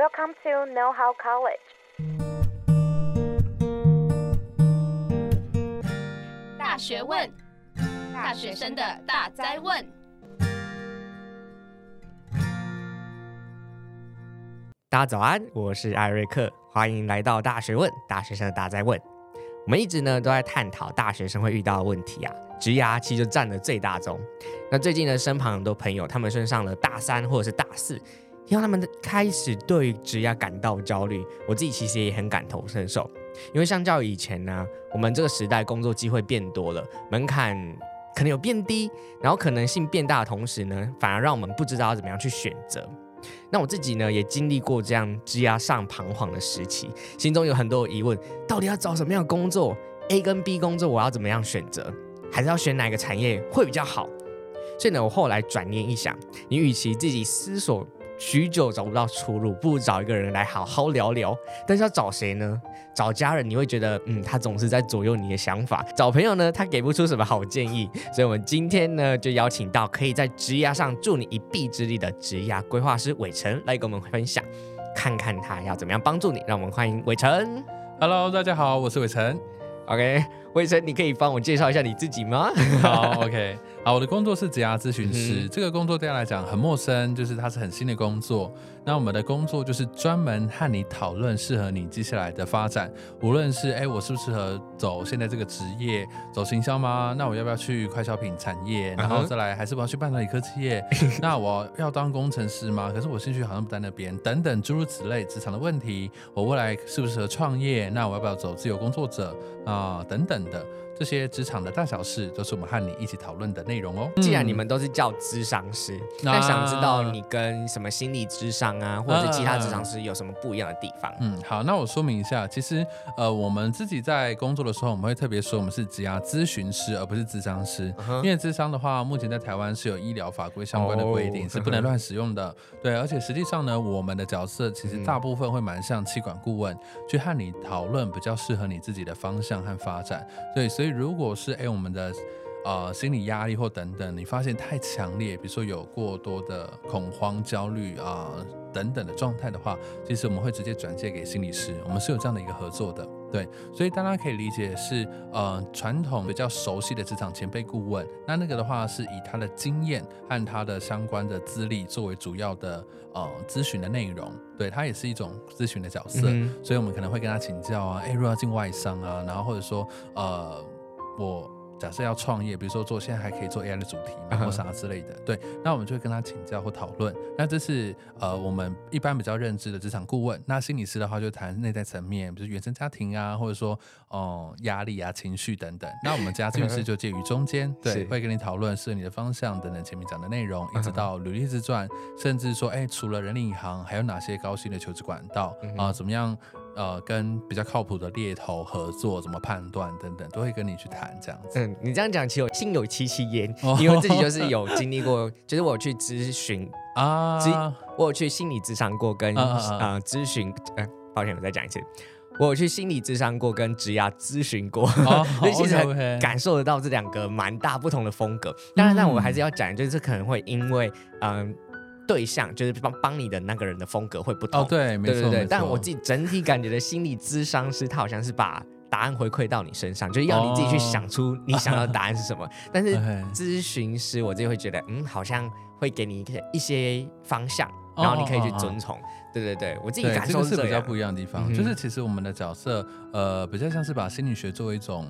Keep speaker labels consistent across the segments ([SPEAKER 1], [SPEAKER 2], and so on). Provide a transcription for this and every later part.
[SPEAKER 1] Welcome to Know How College。
[SPEAKER 2] 大学问，大学生的大哉问。
[SPEAKER 3] 大家早安，我是艾瑞克，欢迎来到大学问，大学生的大哉问。我们一直呢都在探讨大学生会遇到的问题啊，职涯其实就占了最大宗。那最近呢，身旁很多朋友他们升上了大三或者是大四。让他们开始对职业感到焦虑，我自己其实也很感同身受。因为相较以前呢，我们这个时代工作机会变多了，门槛可能有变低，然后可能性变大的同时呢，反而让我们不知道要怎么样去选择。那我自己呢，也经历过这样职涯上彷徨的时期，心中有很多疑问：到底要找什么样的工作？A 跟 B 工作我要怎么样选择？还是要选哪个产业会比较好？所以呢，我后来转念一想，你与其自己思索。许久找不到出路，不如找一个人来好好聊聊。但是要找谁呢？找家人，你会觉得，嗯，他总是在左右你的想法。找朋友呢，他给不出什么好建议。所以，我们今天呢，就邀请到可以在职涯上助你一臂之力的职涯规划师伟成来跟我们分享，看看他要怎么样帮助你。让我们欢迎伟成。
[SPEAKER 4] Hello，大家好，我是伟成。
[SPEAKER 3] OK，伟成，你可以帮我介绍一下你自己吗？
[SPEAKER 4] 好，OK。好，我的工作是职涯咨询师，嗯、这个工作对他来讲很陌生，就是它是很新的工作。那我们的工作就是专门和你讨论适合你接下来的发展，无论是哎，我适不适合走现在这个职业，走行销吗？那我要不要去快消品产业？然后再来，还是我要去半导体科技业？那我要当工程师吗？可是我兴趣好像不在那边，等等诸如此类职场的问题。我未来适不适合创业？那我要不要走自由工作者啊、呃？等等的。这些职场的大小事都是我们和你一起讨论的内容哦。
[SPEAKER 3] 既然你们都是叫咨商师，那、嗯、想知道你跟什么心理咨商啊，或者是其他咨商师有什么不一样的地方？
[SPEAKER 4] 嗯，好，那我说明一下，其实呃，我们自己在工作的时候，我们会特别说我们是职涯咨询师，而不是咨商师。嗯、因为咨商的话，目前在台湾是有医疗法规相关的规定，哦、是不能乱使用的。对，而且实际上呢，我们的角色其实大部分会蛮像气管顾问，嗯、去和你讨论比较适合你自己的方向和发展。对，所以。如果是哎，我们的呃心理压力或等等，你发现太强烈，比如说有过多的恐慌、焦虑啊、呃、等等的状态的话，其实我们会直接转介给心理师。我们是有这样的一个合作的，对。所以大家可以理解是呃传统比较熟悉的职场前辈顾问，那那个的话是以他的经验和他的相关的资历作为主要的呃咨询的内容，对，他也是一种咨询的角色。嗯、所以我们可能会跟他请教啊，哎，如果要进外商啊，然后或者说呃。我假设要创业，比如说做现在还可以做 AI 的主题嘛，或啥之类的，对，那我们就会跟他请教或讨论。那这是呃我们一般比较认知的职场顾问。那心理师的话就谈内在层面，比如原生家庭啊，或者说哦压力啊、情绪等等。那我们家咨询师就介于中间，对，会跟你讨论适合你的方向等等前面讲的内容，一直到履历自传，甚至说哎除了人力银行还有哪些高薪的求职管道啊？怎么样？呃，跟比较靠谱的猎头合作，怎么判断等等，都会跟你去谈这样子。
[SPEAKER 3] 嗯，你这样讲，其实我心有戚戚焉，哦、因为自己就是有经历过，就是我去咨询 啊，我有去心理咨商过，跟啊咨询，呃，抱歉，我再讲一次，我有去心理咨商过，跟职涯咨询过，哦、所以其实感受得到这两个蛮大不同的风格。当然，但我们还是要讲，就是可能会因为嗯。呃对象就是帮帮你的那个人的风格会不同，
[SPEAKER 4] 哦，对，没错，对对对。但
[SPEAKER 3] 我自己整体感觉的心理咨商师，他好像是把答案回馈到你身上，就是要你自己去想出你想要的答案是什么。哦、但是 咨询师，我自己会觉得，嗯，好像会给你一些方向，然后你可以去遵从。对对对，我自己感受是，
[SPEAKER 4] 这个、是比较不一样的地方，嗯、就是其实我们的角色，呃，比较像是把心理学作为一种。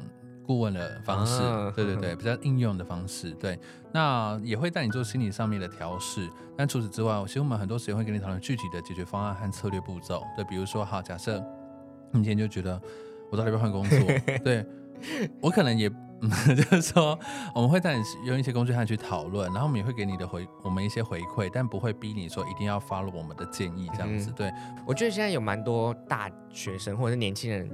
[SPEAKER 4] 顾问的方式，啊、对对对，比较应用的方式，对，那也会带你做心理上面的调试。但除此之外，其实我们很多时间会跟你讨论具体的解决方案和策略步骤。对，比如说，好，假设你今天就觉得我到底要不要换工作？对，我可能也，就是说，我们会带你用一些工具和你去讨论，然后我们也会给你的回我们一些回馈，但不会逼你说一定要 follow 我们的建议这样子。嗯、对，
[SPEAKER 3] 我觉得现在有蛮多大学生或者是年轻人。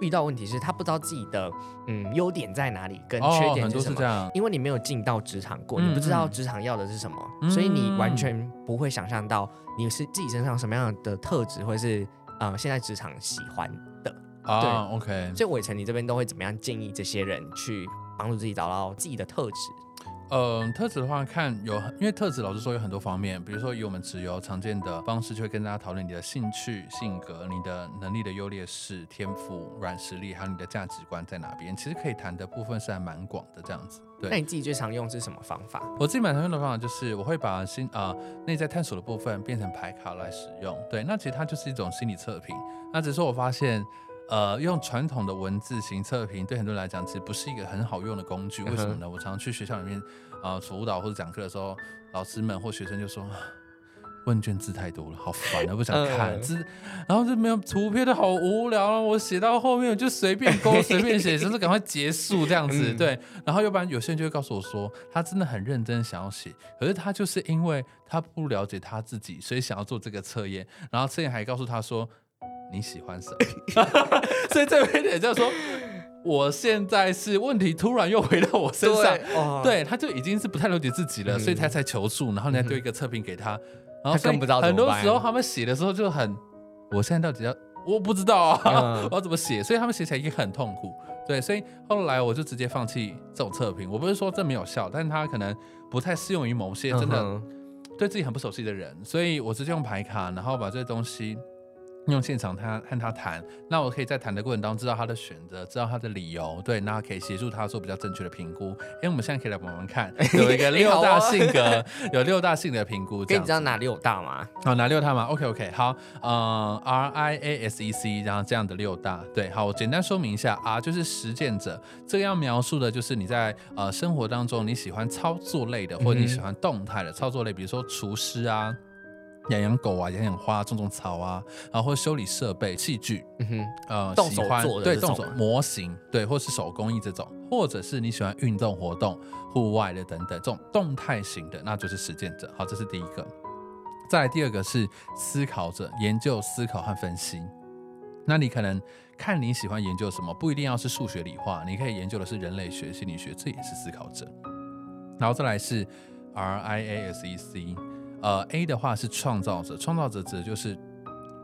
[SPEAKER 3] 遇到问题是他不知道自己的嗯优点在哪里，跟缺点是什么，哦、是这样，因为你没有进到职场过，嗯、你不知道职场要的是什么，嗯、所以你完全不会想象到你是自己身上什么样的特质，或是呃现在职场喜欢的。
[SPEAKER 4] 啊、
[SPEAKER 3] 对
[SPEAKER 4] ，OK。
[SPEAKER 3] 所以伟成，你这边都会怎么样建议这些人去帮助自己找到自己的特质？
[SPEAKER 4] 嗯，特质的话，看有，因为特质老实说有很多方面，比如说以我们职游常见的方式，就会跟大家讨论你的兴趣、性格、你的能力的优劣势、天赋、软实力，还有你的价值观在哪边。其实可以谈的部分是还蛮广的，这样子。对，
[SPEAKER 3] 那你自己最常用是什么方法？
[SPEAKER 4] 我自己蛮常用的方法就是，我会把心啊内在探索的部分变成牌卡来使用。对，那其实它就是一种心理测评。那只是我发现。呃，用传统的文字型测评对很多人来讲，其实不是一个很好用的工具。为什么呢？我常常去学校里面啊、呃、辅导或者讲课的时候，老师们或学生就说，问卷字太多了，好烦啊，不想看字，然后就没有图片的好无聊啊。我写到后面我就随便勾，随便写，就是赶快结束这样子。对，然后要不然有些人就会告诉我说，他真的很认真想要写，可是他就是因为他不了解他自己，所以想要做这个测验，然后测验还告诉他说。你喜欢什么？所以这边也就是说，我现在是问题突然又回到我身上，对，哦、对，他就已经是不太了解自己了，嗯、所以他才求助，然后你再丢一个测评给他，嗯、然后他更不知道。很多时候他们写的时候就很，我现在到底要，我不知道啊，嗯、我要怎么写？所以他们写起来也很痛苦。对，所以后来我就直接放弃这种测评。我不是说这没有效，但是他可能不太适用于某些真的对自己很不熟悉的人，所以我直接用牌卡，然后把这东西。用现场他和他谈，那我可以在谈的过程当中知道他的选择，知道他的理由，对，那可以协助他做比较正确的评估。因为我们现在可以来玩玩看，有一个六大性格，有六大性格的评估。可以
[SPEAKER 3] 知道哪六大吗？
[SPEAKER 4] 好，哪六大吗？OK OK，好，呃，R I A S E C，然后这样的六大，对，好，我简单说明一下，R 就是实践者，这个要描述的就是你在呃生活当中你喜欢操作类的，或者你喜欢动态的操作类，比如说厨师啊。养养狗啊，养养花，种种草啊，然后或修理设备器具，嗯哼，呃，动手做的对动手模型，对，或是手工艺这种，或者是你喜欢运动活动、户外的等等这种动态型的，那就是实践者。好，这是第一个。再来第二个是思考者，研究、思考和分析。那你可能看你喜欢研究什么，不一定要是数学、理化，你可以研究的是人类学、心理学，这也是思考者。然后再来是 R I A S E C。呃，A 的话是创造者，创造者指的就是，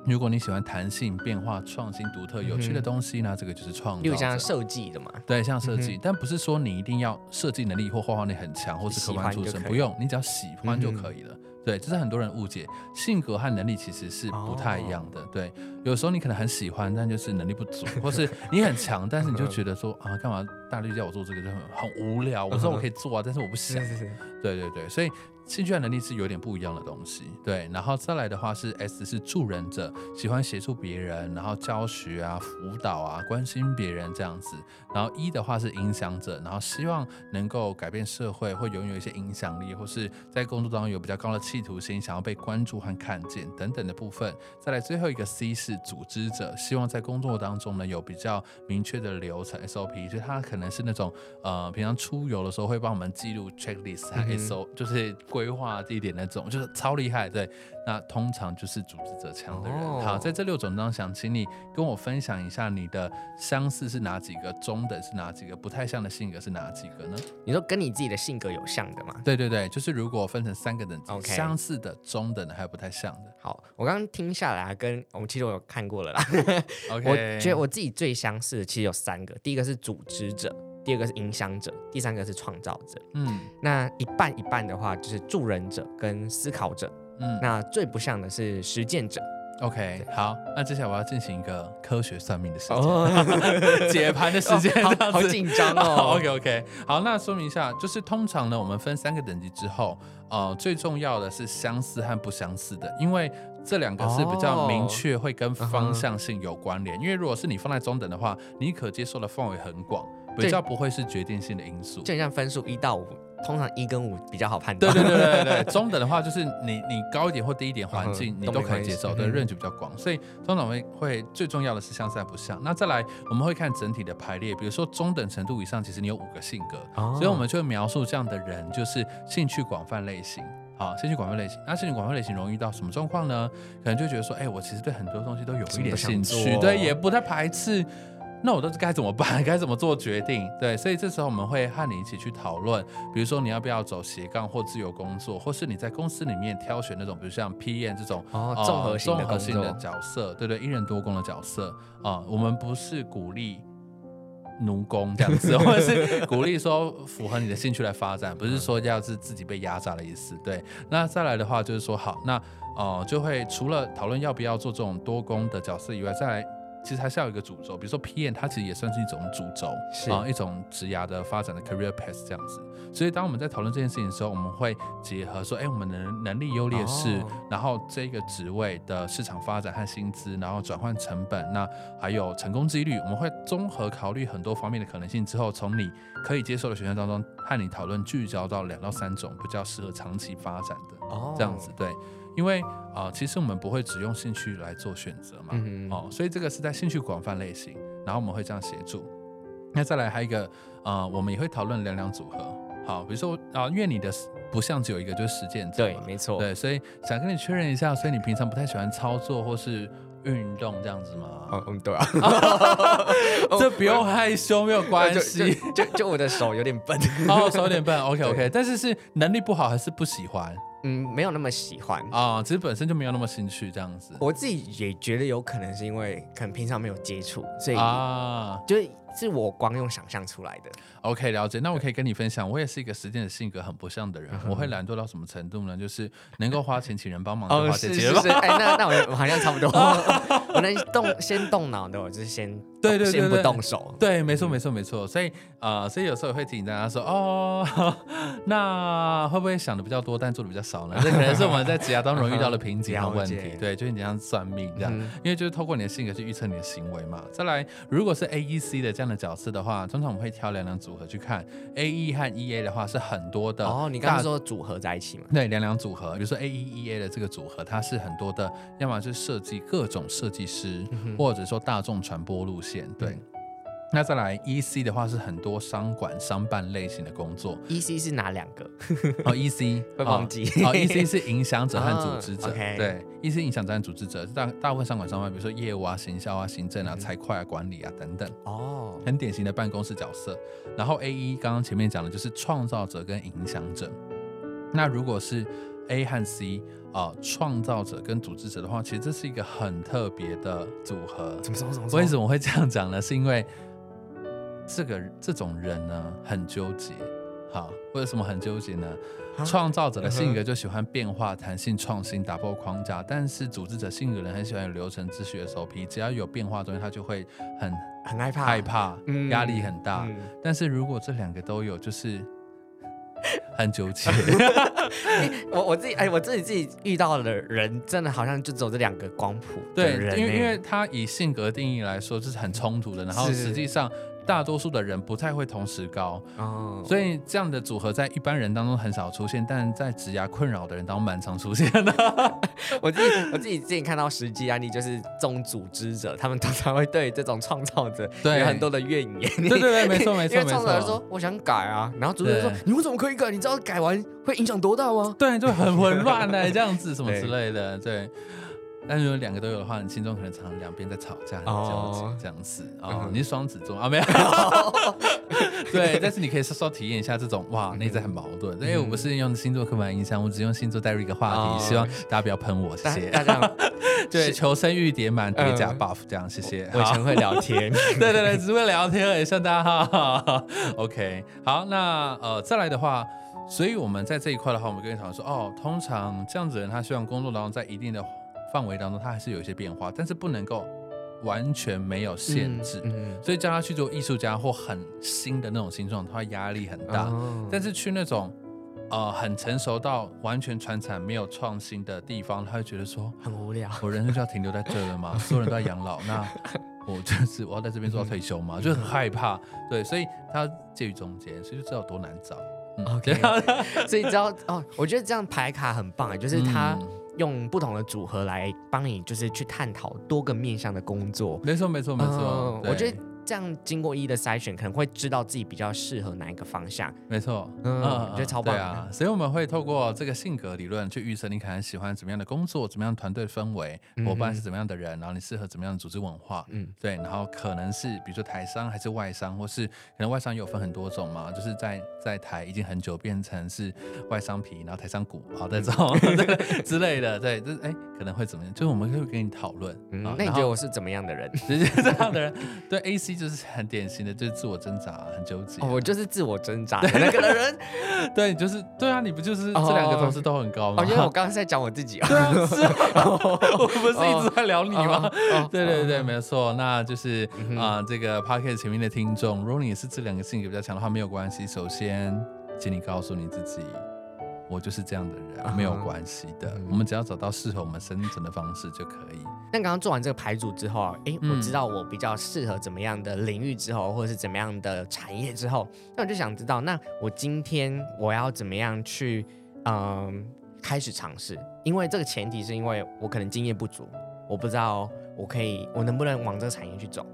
[SPEAKER 4] 如果你喜欢弹性、变化、创新、独特、有趣的东西呢，嗯、这个就是创造者。有像设计的嘛？对，像设计，嗯、但不是说你一定要设计能力或画画能力很强，或是科班出身，不用，你只要喜欢就可以了。嗯对，这是很多人误解，性格和能力其实是不太一样的。Oh. 对，有时候你可能很喜欢，但就是能力不足，或是你很强，但是你就觉得说啊，干嘛大力叫我做这个就很很无聊。我说我可以做啊，但是我不想。对对对，所以。兴趣和能力是有点不一样的东西，对。然后再来的话是 S 是助人者，喜欢协助别人，然后教学啊、辅导啊、关心别人这样子。然后 E 的话是影响者，然后希望能够改变社会，会拥有一些影响力，或是在工作当中有比较高的企图心，想要被关注和看见等等的部分。再来最后一个 C 是组织者，希望在工作当中呢有比较明确的流程 SOP，就他可能是那种呃平常出游的时候会帮我们记录 checklist 和 SO，、嗯、就是。规划地点那种就是超厉害，对，那通常就是组织者强的人。Oh. 好，在这六种当中，想请你跟我分享一下你的相似是哪几个，中等是哪几个，不太像的性格是哪几个呢？
[SPEAKER 3] 你说跟你自己的性格有像的吗？
[SPEAKER 4] 对对对，就是如果分成三个等
[SPEAKER 3] 级.
[SPEAKER 4] 相似的、中等的，还有不太像的。
[SPEAKER 3] 好，我刚刚听下来，跟我们其实我有看过了啦。
[SPEAKER 4] OK，
[SPEAKER 3] 我觉得我自己最相似的其实有三个，第一个是组织者。第二个是影响者，第三个是创造者。嗯，那一半一半的话，就是助人者跟思考者。嗯，那最不像的是实践者。
[SPEAKER 4] OK，好，那接下来我要进行一个科学算命的时间，哦、解盘的时间，
[SPEAKER 3] 哦、好紧张哦。
[SPEAKER 4] OK，OK，好，那说明一下，就是通常呢，我们分三个等级之后，呃，最重要的是相似和不相似的，因为这两个是比较明确，会跟方向性有关联。哦、因为如果是你放在中等的话，你可接受的范围很广。比较不会是决定性的因素，
[SPEAKER 3] 就像分数一到五，通常一跟五比较好判断。
[SPEAKER 4] 对对对对对，中等的话就是你你高一点或低一点环境你都可以接受，对，range 比较广，所以通常会会最重要的是相似不像。那再来我们会看整体的排列，比如说中等程度以上，其实你有五个性格，所以我们就会描述这样的人就是兴趣广泛类型。好，兴趣广泛类型，那兴趣广泛类型容易遇到什么状况呢？可能就觉得说，哎，我其实对很多东西都有一点兴趣，对，也不太排斥。那我都该怎么办？该怎么做决定？对，所以这时候我们会和你一起去讨论，比如说你要不要走斜杠或自由工作，或是你在公司里面挑选那种，比如像 PM 这种
[SPEAKER 3] 哦综合性的、
[SPEAKER 4] 综合性的角色，对对，一人多工的角色啊、呃。我们不是鼓励奴工这样子，或者是鼓励说符合你的兴趣来发展，不是说要是自己被压榨的意思。对，那再来的话就是说，好，那哦、呃、就会除了讨论要不要做这种多工的角色以外，再来。其实还是要有一个主轴，比如说 PM，它其实也算是一种主轴啊一种职涯的发展的 career path 这样子。所以当我们在讨论这件事情的时候，我们会结合说，哎，我们的能力优劣势，哦、然后这个职位的市场发展和薪资，然后转换成本，那还有成功几率，我们会综合考虑很多方面的可能性之后，从你可以接受的选项当中和你讨论，聚焦到两到三种比较适合长期发展的，哦、这样子对。因为啊、呃，其实我们不会只用兴趣来做选择嘛，嗯、哦，所以这个是在兴趣广泛类型，然后我们会这样协助。那再来还有一个啊、呃，我们也会讨论两两组合，好，比如说啊，因为你的不像只有一个，就是实践者，
[SPEAKER 3] 对，没错，
[SPEAKER 4] 对，所以想跟你确认一下，所以你平常不太喜欢操作或是运动这样子吗？
[SPEAKER 3] 嗯嗯，对啊，
[SPEAKER 4] 这不用害羞，没有关系，
[SPEAKER 3] 就 就，我的手有点笨，
[SPEAKER 4] 哦，手有点笨，OK OK，但是是能力不好还是不喜欢？
[SPEAKER 3] 嗯，没有那么喜欢。
[SPEAKER 4] 啊、哦，其实本身就没有那么兴趣这样子。
[SPEAKER 3] 我自己也觉得有可能是因为可能平常没有接触，所以啊，就是我光用想象出来的。
[SPEAKER 4] OK，了解。那我可以跟你分享，我也是一个实践的性格很不像的人。嗯、我会懒惰到什么程度呢？就是能够花钱请人帮忙就花钱哦，是是是。哎、哦，那那我我好像差不多。我能动先动脑的，我就是先对对对，对，
[SPEAKER 3] 先不动手。
[SPEAKER 4] 对，没错没错没错。所以啊、呃，所以有时候也会提醒大家说，哦，那会不会想的比较多，但做的比较少？呢，这可能是我们在职涯当中遇到的瓶颈和问题。对，就是你像算命这样，嗯、因为就是透过你的性格去预测你的行为嘛。再来，如果是 A E C 的这样的角色的话，通常我们会挑两两组合去看。A E 和 E A 的话是很多的
[SPEAKER 3] 哦，你刚刚说组合在一起嘛？
[SPEAKER 4] 对，两两组合，比如说 A E E A 的这个组合，它是很多的，要么是设计各种设计师，嗯、或者说大众传播路线，对。嗯那再来，E C 的话是很多商管、商办类型的工作。
[SPEAKER 3] E C 是哪两个？
[SPEAKER 4] 哦，E C
[SPEAKER 3] 会忘记。
[SPEAKER 4] 哦，E C 是影响者和组织者。对，E C 影响者和组织者，大大部分商管、商办，比如说业务啊、行销啊、行政啊、财会啊、管理啊等等。哦，很典型的办公室角色。然后 A E 刚刚前面讲的就是创造者跟影响者。那如果是 A 和 C 啊、呃，创造者跟组织者的话，其实这是一个很特别的组合。
[SPEAKER 3] 怎么说？怎么说？
[SPEAKER 4] 为什么会这样讲呢？是因为这个这种人呢，很纠结，好，为什么很纠结呢？创造者的性格就喜欢变化、弹性、创新、打破框架，但是组织者性格人很喜欢有流程、秩序、SOP，只要有变化的东西，他就会很
[SPEAKER 3] 很害怕，
[SPEAKER 4] 害怕，压力很大。但是如果这两个都有，就是 很纠结。
[SPEAKER 3] 我我自己哎，我自己自己遇到的人，真的好像就只有这两个光谱。
[SPEAKER 4] 对，因为因为他以性格定义来说，这是很冲突的，然后实际上。大多数的人不太会同时高，哦，所以这样的组合在一般人当中很少出现，但在职涯困扰的人当中蛮常出现的。
[SPEAKER 3] 我自己我自己之前看到实际案例，就是这种组织者，他们通常会对这种创造者有很多的怨言。
[SPEAKER 4] 对对对，没错没错。因为创
[SPEAKER 3] 造者说我想改啊，然后组织者说你为什么可以改？你知道改完会影响多大吗？
[SPEAKER 4] 对，就很混乱的 这样子什么之类的，对。但是如果两个都有的话，你心中可能常常两边在吵架、很纠结这样子哦。你是双子座啊？没有。对，但是你可以稍稍体验一下这种哇，内在很矛盾。因为我不是用星座刻板印象，我只用星座带入一个话题，希望大家不要喷我，谢谢。大家 对，求生欲叠满，叠加 buff，这样谢谢。
[SPEAKER 3] 我以前会聊天，
[SPEAKER 4] 对对对，只会聊天而已，希望大家哈。OK，好，那呃再来的话，所以我们在这一块的话，我们跟你讨论说，哦，通常这样子的人，他希望工作当中在一定的。范围当中，它还是有一些变化，但是不能够完全没有限制。嗯嗯、所以叫他去做艺术家或很新的那种形状，他压力很大。哦、但是去那种呃很成熟到完全传产没有创新的地方，他会觉得说
[SPEAKER 3] 很无聊。
[SPEAKER 4] 我人生就要停留在这了吗？所有人都在养老，那 我就是我要在这边做到退休吗？嗯、就很害怕。对，所以他介于中间，所以就知道多难找。
[SPEAKER 3] OK，所以知道哦，我觉得这样排卡很棒，就是他。嗯用不同的组合来帮你，就是去探讨多个面向的工作。
[SPEAKER 4] 没错，没错，没错。
[SPEAKER 3] 我觉得。这样经过一一的筛选，可能会知道自己比较适合哪一个方向。
[SPEAKER 4] 没错，
[SPEAKER 3] 嗯，我觉得超棒。
[SPEAKER 4] 对啊，所以我们会透过这个性格理论去预测你可能喜欢怎么样的工作，怎么样团队氛围，伙伴是怎么样的人，然后你适合怎么样的组织文化。嗯，对，然后可能是比如说台商还是外商，或是可能外商有分很多种嘛，就是在在台已经很久变成是外商皮，然后台商股，好这种之类的。对，就是哎，可能会怎么样？就是我们会跟你讨论。
[SPEAKER 3] 那你觉得我是怎么样的人？
[SPEAKER 4] 直接这样的人，对 AC。西就是很典型的，就是自我挣扎，很纠结。
[SPEAKER 3] 哦，我就是自我挣扎的那个人。
[SPEAKER 4] 对，你就是对啊，你不就是这两个同事都很高吗？
[SPEAKER 3] 哦，因为我刚刚在讲我自己啊。
[SPEAKER 4] 对啊，是啊，我不是一直在聊你吗？对对对，没错。那就是啊，这个 podcast 前面的听众，如果你也是这两个性格比较强的话，没有关系。首先，请你告诉你自己。我就是这样的人，没有关系的。Uh. 我们只要找到适合我们生存的方式就可以。
[SPEAKER 3] 那刚刚做完这个牌组之后啊，哎，我知道我比较适合怎么样的领域之后，或者是怎么样的产业之后，那我就想知道，那我今天我要怎么样去嗯、呃、开始尝试？因为这个前提是因为我可能经验不足，我不知道我可以我能不能往这个产业去走。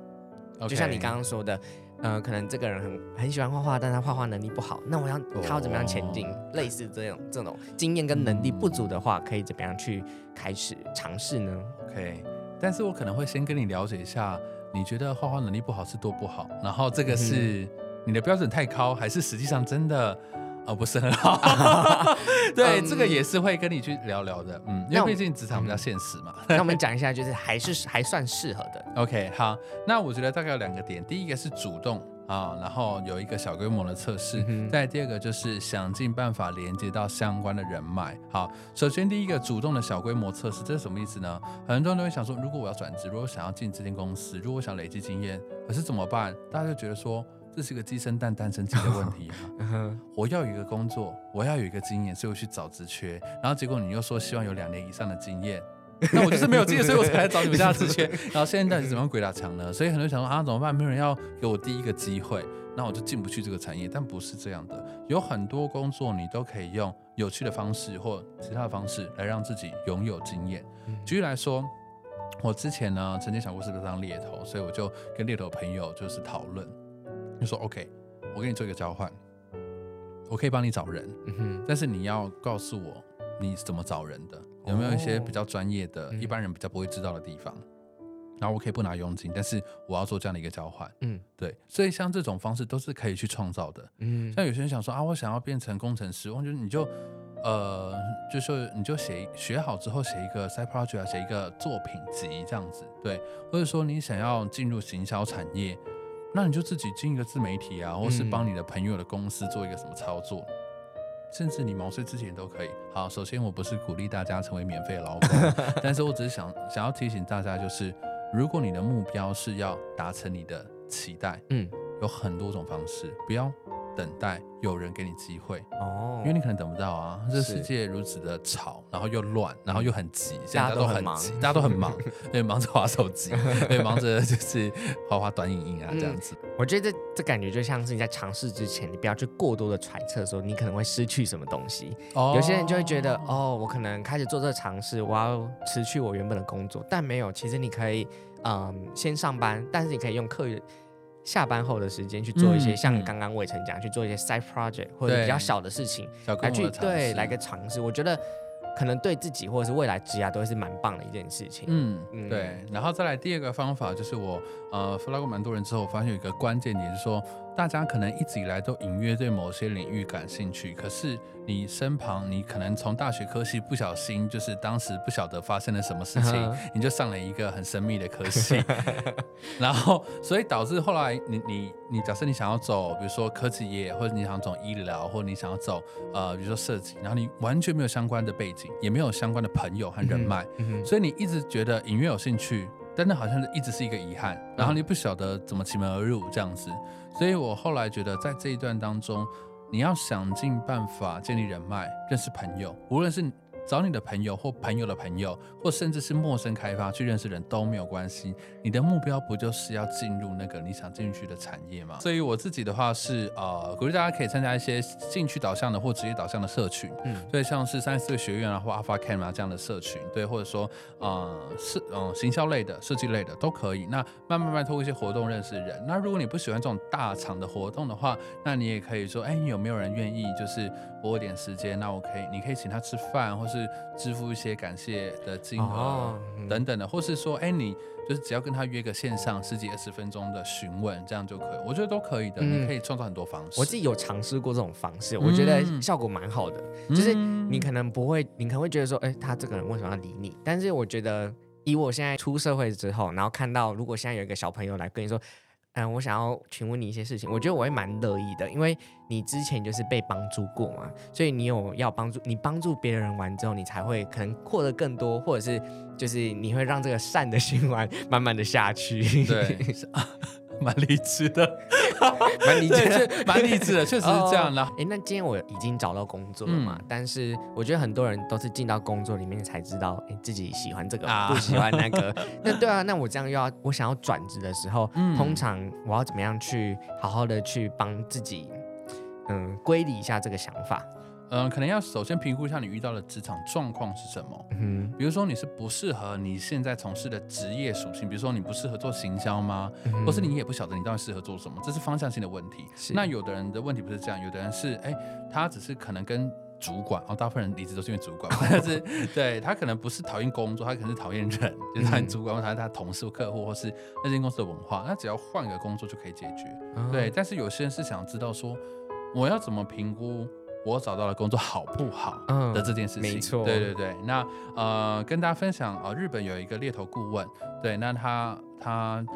[SPEAKER 3] 就像你刚刚说的。嗯、呃，可能这个人很很喜欢画画，但他画画能力不好。那我要他要怎么样前进？Oh. 类似这种这种经验跟能力不足的话，可以怎么样去开始尝试呢
[SPEAKER 4] ？OK，但是我可能会先跟你了解一下，你觉得画画能力不好是多不好？然后这个是你的标准太高，还是实际上真的？哦，不是很好，对，嗯、这个也是会跟你去聊聊的，嗯，因为毕竟职场比较现实嘛。
[SPEAKER 3] 那我们 讲一下，就是还是还算适合的。
[SPEAKER 4] OK，好，那我觉得大概有两个点，第一个是主动啊，然后有一个小规模的测试，嗯、再第二个就是想尽办法连接到相关的人脉。好，首先第一个主动的小规模测试，这是什么意思呢？很多人都会想说，如果我要转职，如果想要进这间公司，如果想累积经验，可是怎么办？大家就觉得说。这是个鸡生蛋，蛋生鸡的问题 啊！我要有一个工作，我要有一个经验，所以我去找职缺，然后结果你又说希望有两年以上的经验，那我就是没有经验，所以我才来找你们家职缺。然后现在到底怎么样鬼打墙呢？所以很多人想说啊，怎么办？没有人要给我第一个机会，那我就进不去这个产业。但不是这样的，有很多工作你都可以用有趣的方式或其他的方式来让自己拥有经验。举例来说，我之前呢曾经想过是不是当猎头，所以我就跟猎头朋友就是讨论。就说 OK，我给你做一个交换，我可以帮你找人，嗯、哼但是你要告诉我你怎么找人的，有没有一些比较专业的、哦、一般人比较不会知道的地方？嗯、然后我可以不拿佣金，但是我要做这样的一个交换。嗯，对，所以像这种方式都是可以去创造的。嗯，像有些人想说啊，我想要变成工程师，我觉得你就呃，就是你就写学好之后写一个 side project 啊，写一个作品集这样子，对，或者说你想要进入行销产业。那你就自己进一个自媒体啊，或是帮你的朋友的公司做一个什么操作，嗯、甚至你毛遂自荐都可以。好，首先我不是鼓励大家成为免费的劳工，但是我只是想想要提醒大家，就是如果你的目标是要达成你的期待，嗯，有很多种方式，不要。等待有人给你机会哦，因为你可能等不到啊。这世界如此的吵，然后又乱，然后又很急，现在大家都很急，大家都很忙，对，忙着划手机，对，忙着就是划划短影音啊，这样子。
[SPEAKER 3] 我觉得这这感觉就像是你在尝试之前，你不要去过多的揣测说你可能会失去什么东西。哦有些人就会觉得哦，我可能开始做这个尝试，我要辞去我原本的工作，但没有，其实你可以嗯先上班，但是你可以用课余。下班后的时间去做一些像刚刚伟成讲，去做一些 side project 或者比较小的事情，来去对来个尝试。我觉得可能对自己或者是未来职涯都会是蛮棒的一件事情。
[SPEAKER 4] 嗯，对。然后再来第二个方法，就是我呃 follow 过蛮多人之后，我发现有一个关键点，是说。大家可能一直以来都隐约对某些领域感兴趣，可是你身旁，你可能从大学科系不小心，就是当时不晓得发生了什么事情，嗯、你就上了一个很神秘的科系，然后所以导致后来你你你假设你想要走，比如说科技业，或者你想走医疗，或者你想要走呃，比如说设计，然后你完全没有相关的背景，也没有相关的朋友和人脉，嗯嗯、所以你一直觉得隐约有兴趣，但那好像是一直是一个遗憾，然后你不晓得怎么其门而入这样子。所以我后来觉得，在这一段当中，你要想尽办法建立人脉，认识朋友，无论是。找你的朋友或朋友的朋友，或甚至是陌生开发去认识人都没有关系。你的目标不就是要进入那个你想进去的产业吗？所以我自己的话是呃，鼓励大家可以参加一些兴趣导向的或职业导向的社群，嗯，所以，像是三十四个学院啊或 Alpha Camp 啊这样的社群，对，或者说呃是嗯、呃、行销类的、设计类的都可以。那慢慢慢慢透过一些活动认识人。那如果你不喜欢这种大厂的活动的话，那你也可以说，哎，你有没有人愿意就是拨一点时间？那我可以，你可以请他吃饭，或是。支付一些感谢的金额等等的，或是说，哎，你就是只要跟他约个线上十几二十分钟的询问，这样就可以，我觉得都可以的。你可以创造很多方式。
[SPEAKER 3] 我自己有尝试过这种方式，我觉得效果蛮好的。就是你可能不会，你可能会觉得说，哎，他这个人为什么要理你？但是我觉得，以我现在出社会之后，然后看到如果现在有一个小朋友来跟你说。嗯，我想要询问你一些事情，我觉得我会蛮乐意的，因为你之前就是被帮助过嘛，所以你有要帮助，你帮助别人完之后，你才会可能获得更多，或者是就是你会让这个善的循环 慢慢的下去。
[SPEAKER 4] 对。蛮励志的，蛮励志的，蛮励志的，确实是这样的。
[SPEAKER 3] 哎，那今天我已经找到工作了嘛？嗯、但是我觉得很多人都是进到工作里面才知道，哎，自己喜欢这个，啊、不喜欢那个。那对啊，那我这样又要我想要转职的时候，嗯、通常我要怎么样去好好的去帮自己，嗯，归理一下这个想法。
[SPEAKER 4] 嗯，可能要首先评估一下你遇到的职场状况是什么。嗯，比如说你是不适合你现在从事的职业属性，比如说你不适合做行销吗？嗯、或是你也不晓得你到底适合做什么，这是方向性的问题。那有的人的问题不是这样，有的人是哎，他只是可能跟主管，哦，大部分人离职都是因为主管，但是对他可能不是讨厌工作，他可能是讨厌人，就是他主管或他他同事、客户或是那间公司的文化，那只要换一个工作就可以解决。嗯、对，但是有些人是想知道说，我要怎么评估？我找到了工作好不好的这件事情，
[SPEAKER 3] 嗯、没错，
[SPEAKER 4] 对对对。那呃，跟大家分享呃，日本有一个猎头顾问，对，那他他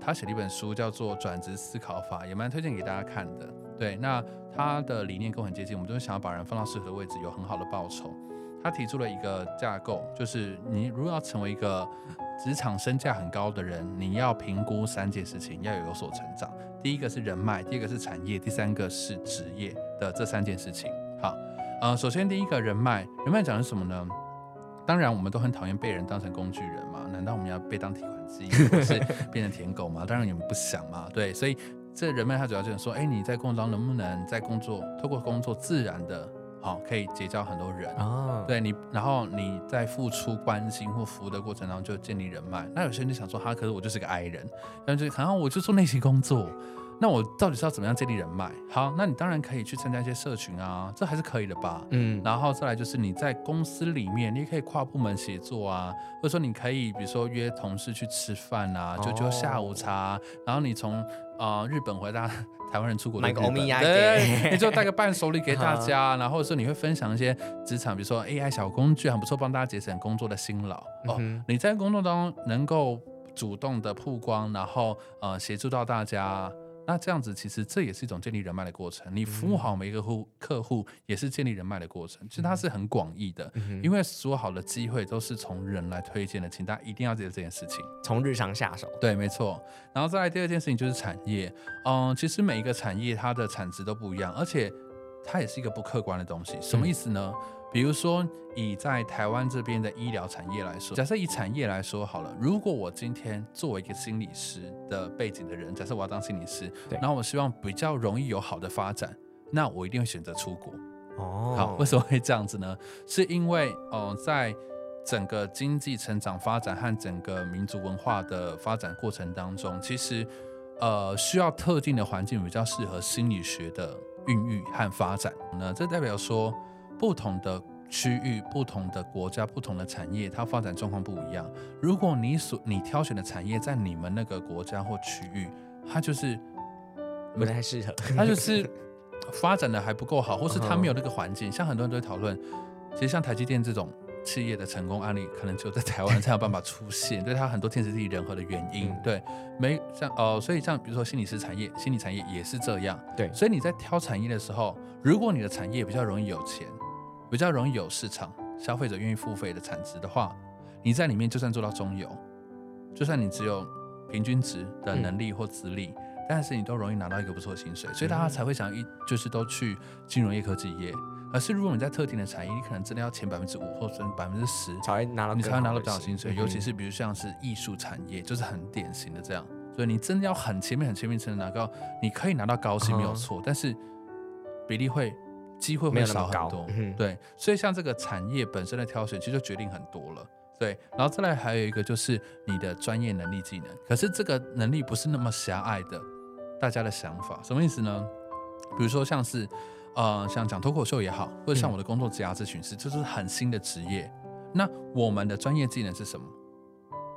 [SPEAKER 4] 他写了一本书叫做《转职思考法》，也蛮推荐给大家看的。对，那他的理念跟我很接近，我们都是想要把人放到适合的位置，有很好的报酬。他提出了一个架构，就是你如果要成为一个职场身价很高的人，你要评估三件事情，要有有所成长。第一个是人脉，第二个是产业，第三个是职业的这三件事情。好，呃，首先第一个人脉，人脉讲的是什么呢？当然，我们都很讨厌被人当成工具人嘛。难道我们要被当提款机，或是变成舔狗吗？当然你们不想嘛。对，所以这人脉它主要就是说，哎，你在工作中能不能在工作，透过工作自然的。好，可以结交很多人啊，对你，然后你在付出关心或服务的过程当中就建立人脉。那有些人就想说，哈，可是我就是个 I 人，但是好像我就做那些工作，那我到底是要怎么样建立人脉？好，那你当然可以去参加一些社群啊，这还是可以的吧？嗯，然后再来就是你在公司里面，你也可以跨部门协作啊，或者说你可以比如说约同事去吃饭啊，就就下午茶，然后你从啊、呃、日本回来。台湾人出国买个欧米茄，对，你就带个伴手礼给大家，然后说你会分享一些职场，比如说 AI 小工具很不错，帮大家节省工作的辛劳哦。你在工作当中能够主动的曝光，然后呃协助到大家。那这样子，其实这也是一种建立人脉的过程。你服务好每一个户客户，也是建立人脉的过程。其实它是很广义的，因为所有好的机会都是从人来推荐的，请大家一定要记得这件事情。
[SPEAKER 3] 从日常下手，
[SPEAKER 4] 对，没错。然后再来第二件事情就是产业，嗯，其实每一个产业它的产值都不一样，而且它也是一个不客观的东西。什么意思呢？嗯比如说，以在台湾这边的医疗产业来说，假设以产业来说好了，如果我今天作为一个心理师的背景的人，假设我要当心理师，对然后我希望比较容易有好的发展，那我一定会选择出国。哦，好，为什么会这样子呢？是因为，哦、呃，在整个经济成长发展和整个民族文化的发展过程当中，其实，呃，需要特定的环境比较适合心理学的孕育和发展。那这代表说。不同的区域、不同的国家、不同的产业，它发展状况不一样。如果你所你挑选的产业在你们那个国家或区域，它就是
[SPEAKER 3] 不太适合，
[SPEAKER 4] 它就是发展的还不够好，或是它没有那个环境。像很多人都会讨论，其实像台积电这种企业的成功案例，可能只有在台湾 才有办法出现，对它很多天时地利人和的原因。对，没像呃，所以像比如说心理师产业、心理产业也是这样。对，所以你在挑产业的时候，如果你的产业比较容易有钱。比较容易有市场，消费者愿意付费的产值的话，你在里面就算做到中游，就算你只有平均值的能力或资历，嗯、但是你都容易拿到一个不错的薪水，所以大家才会想一就是都去金融业、科技业。而是如果你在特定的产业，你可能真的要前百分之五或者百分之十
[SPEAKER 3] 才会拿到，
[SPEAKER 4] 你才会拿到比较好薪水。嗯、尤其是比如像是艺术产业，就是很典型的这样，所以你真的要很前面、很前面才能拿到，你可以拿到高薪没有错，嗯、但是比例会。机会会少很多，嗯、对，所以像这个产业本身的挑选，其实就决定很多了，对。然后再来还有一个就是你的专业能力技能，可是这个能力不是那么狭隘的，大家的想法什么意思呢？比如说像是，呃，像讲脱口秀也好，或者像我的工作职涯咨询师，这、就是很新的职业，那我们的专业技能是什么？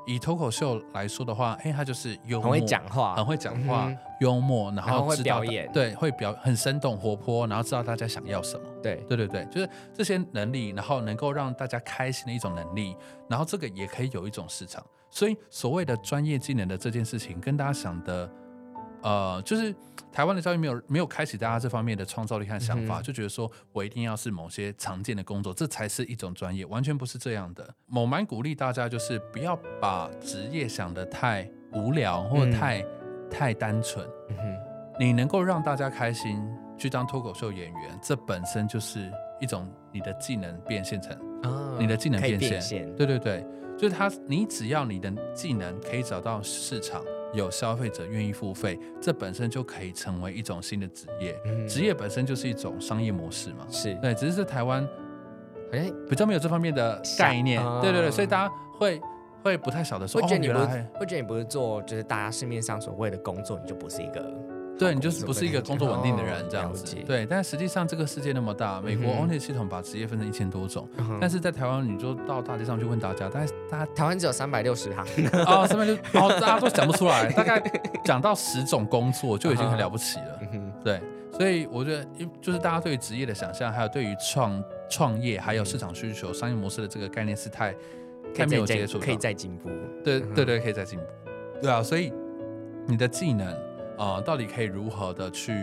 [SPEAKER 4] 以脱口秀来说的话，哎，他就是幽默，
[SPEAKER 3] 很会讲话，
[SPEAKER 4] 很会讲话，嗯、幽默，然后，然后
[SPEAKER 3] 会表演，
[SPEAKER 4] 对，会表很生动活泼，然后知道大家想要什么，
[SPEAKER 3] 对，
[SPEAKER 4] 对对对，就是这些能力，然后能够让大家开心的一种能力，然后这个也可以有一种市场。所以所谓的专业技能的这件事情，跟大家想的呃，就是台湾的教育没有没有开启大家这方面的创造力和想法，
[SPEAKER 3] 嗯、
[SPEAKER 4] 就觉得说我一定要是某些常见的工作，这才是一种专业，完全不是这样的。我蛮鼓励大家，就是不要把职业想得太无聊或者太、嗯、太单纯。嗯哼，你能够让大家开心去当脱口秀演员，这本身就是一种你的技能变现成，哦、你的技能变现，变现对对对。就是他，你只要你的技能可以找到市场，有消费者愿意付费，这本身就可以成为一种新的职业。嗯、职业本身就是一种商业模式嘛。是对，只是在台湾好像比较没有这方面的概念。哦、对对对，所以大家会会不太晓得说，会觉得你不是，哦、会觉得你不是做就是大家市面上所谓的工作，你就不是一个。对，你就是不是一个工作稳定的人这样子，对。但实际上这个世界那么大，美国 Only 系统把职业分成一千多种，但是在台湾，你就到大街上去问大家，但是大家
[SPEAKER 3] 台湾只有三百六十行
[SPEAKER 4] 哦，三百六，哦，大家都讲不出来，大概讲到十种工作就已经很了不起了，对。所以我觉得，就是大家对于职业的想象，还有对于创创业，还有市场需求、商业模式的这个概念是太太没有接触，
[SPEAKER 3] 可以再进步，
[SPEAKER 4] 对对对，可以再进步，对啊。所以你的技能。啊、呃，到底可以如何的去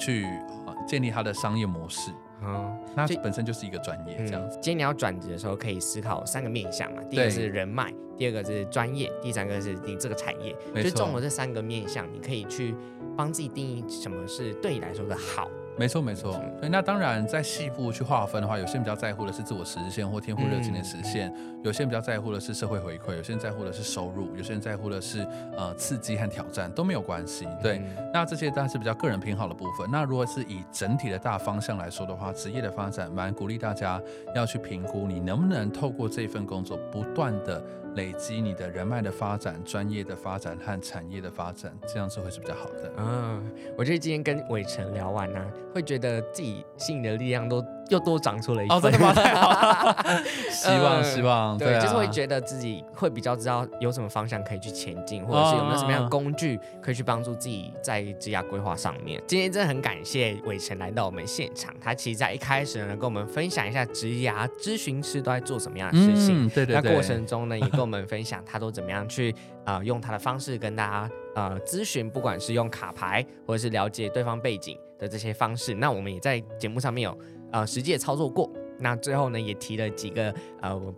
[SPEAKER 4] 去、呃、建立它的商业模式？嗯，那本身就是一个专业这样子。
[SPEAKER 3] 嗯、今天你要转职的时候，可以思考三个面向嘛。第一个是人脉，第二个是专业，第三个是你这个产业。没错。就中了这三个面向，你可以去帮自己定义什么是对你来说的好。
[SPEAKER 4] 没错没错，所以那当然在细部去划分的话，有些人比较在乎的是自我实现或天赋热情的实现，嗯、有些人比较在乎的是社会回馈，有些人在乎的是收入，有些人在乎的是呃刺激和挑战，都没有关系。对，嗯、那这些当然是比较个人偏好的部分。那如果是以整体的大方向来说的话，职业的发展蛮鼓励大家要去评估你能不能透过这份工作不断的。累积你的人脉的发展、专业的发展和产业的发展，这样子会是比较好的。
[SPEAKER 3] 嗯，我觉得今天跟伟成聊完呢、会觉得自己心里的力量都又多长出了一分。哦，真的吗？
[SPEAKER 4] 希望 希望，
[SPEAKER 3] 对，就是会觉得自己会比较知道有什么方向可以去前进，或者是有没有什么样的工具可以去帮助自己在职业规划上面。今天真的很感谢伟成来到我们现场，他其实在一开始呢，跟我们分享一下职涯咨询师都在做什么样的事情。
[SPEAKER 4] 嗯、对对对。
[SPEAKER 3] 那过程中呢，也跟我们分享他都怎么样去啊、呃，用他的方式跟大家呃咨询，不管是用卡牌或者是了解对方背景的这些方式。那我们也在节目上面有呃实际也操作过。那最后呢，也提了几个呃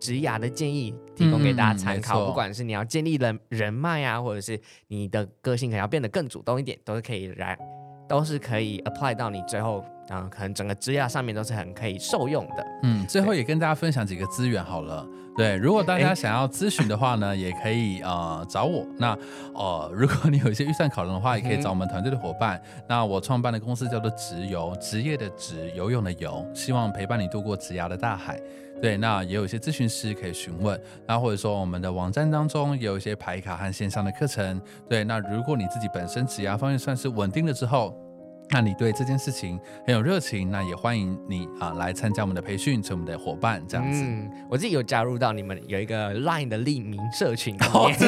[SPEAKER 3] 职涯的建议，提供给大家参考。嗯、不管是你要建立人人脉啊，或者是你的个性可能要变得更主动一点，都是可以来，都是可以 apply 到你最后。嗯，可能整个职涯上面都是很可以受用的。
[SPEAKER 4] 嗯，最后也跟大家分享几个资源好了。对，如果大家想要咨询的话呢，也可以呃找我。那呃，如果你有一些预算考量的话，也可以找我们团队的伙伴。嗯、那我创办的公司叫做直游，职业的职，游泳的游，希望陪伴你度过职涯的大海。对，那也有一些咨询师可以询问。那或者说我们的网站当中也有一些牌卡和线上的课程。对，那如果你自己本身职涯方面算是稳定了之后。那你对这件事情很有热情，那也欢迎你啊来参加我们的培训，成为我们的伙伴这样子。嗯，
[SPEAKER 3] 我自己有加入到你们有一个 Line 的匿名社群里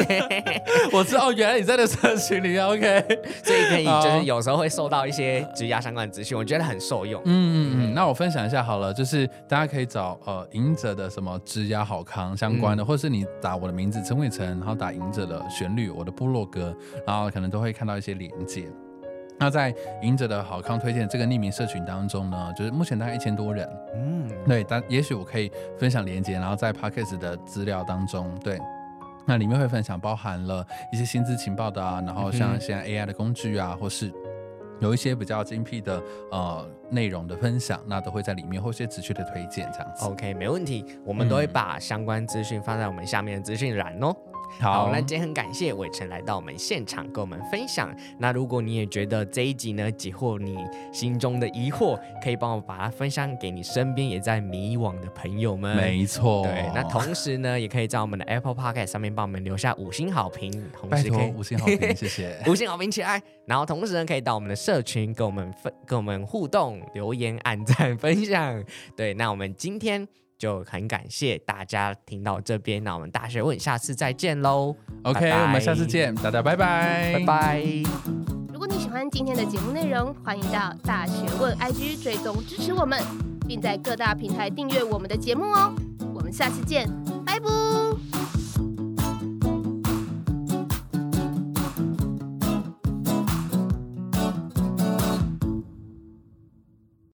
[SPEAKER 3] 面，
[SPEAKER 4] 我知道原来你在那社群里面，OK，
[SPEAKER 3] 所以可以就是有时候会收到一些职涯相关的资讯，我觉得很受用。嗯
[SPEAKER 4] 嗯嗯，那我分享一下好了，就是大家可以找呃赢者的什么职涯好康相关的，嗯、或是你打我的名字陈伟成，然后打赢者的旋律，我的部落格，然后可能都会看到一些连结。那在赢者的好康推荐这个匿名社群当中呢，就是目前大概一千多人，嗯，对，但也许我可以分享连接，然后在 Podcast 的资料当中，对，那里面会分享包含了一些薪资情报的啊，然后像现在 AI 的工具啊，或是有一些比较精辟的呃内容的分享，那都会在里面或一些直觉的推荐这样子。
[SPEAKER 3] OK，没问题，我们都会把相关资讯放在我们下面的资讯栏哦。好，那今天很感谢伟成来到我们现场跟我们分享。那如果你也觉得这一集呢解惑你心中的疑惑，可以帮我把它分享给你身边也在迷惘的朋友们。
[SPEAKER 4] 没错，
[SPEAKER 3] 对。那同时呢，也可以在我们的 Apple Podcast 上面帮我们留下五星好评，同时可以
[SPEAKER 4] 五星好评，谢谢，
[SPEAKER 3] 五星好评起来。然后同时呢，可以到我们的社群跟我们分跟我们互动、留言、按赞、分享。对，那我们今天。就很感谢大家听到这边，那我们大学问下次再见喽。
[SPEAKER 4] OK，
[SPEAKER 3] 拜拜
[SPEAKER 4] 我们下次见，大家拜拜，
[SPEAKER 3] 拜拜。
[SPEAKER 2] 如果你喜欢今天的节目内容，欢迎到大学问 IG 追踪支持我们，并在各大平台订阅我们的节目哦。我们下次见，拜拜。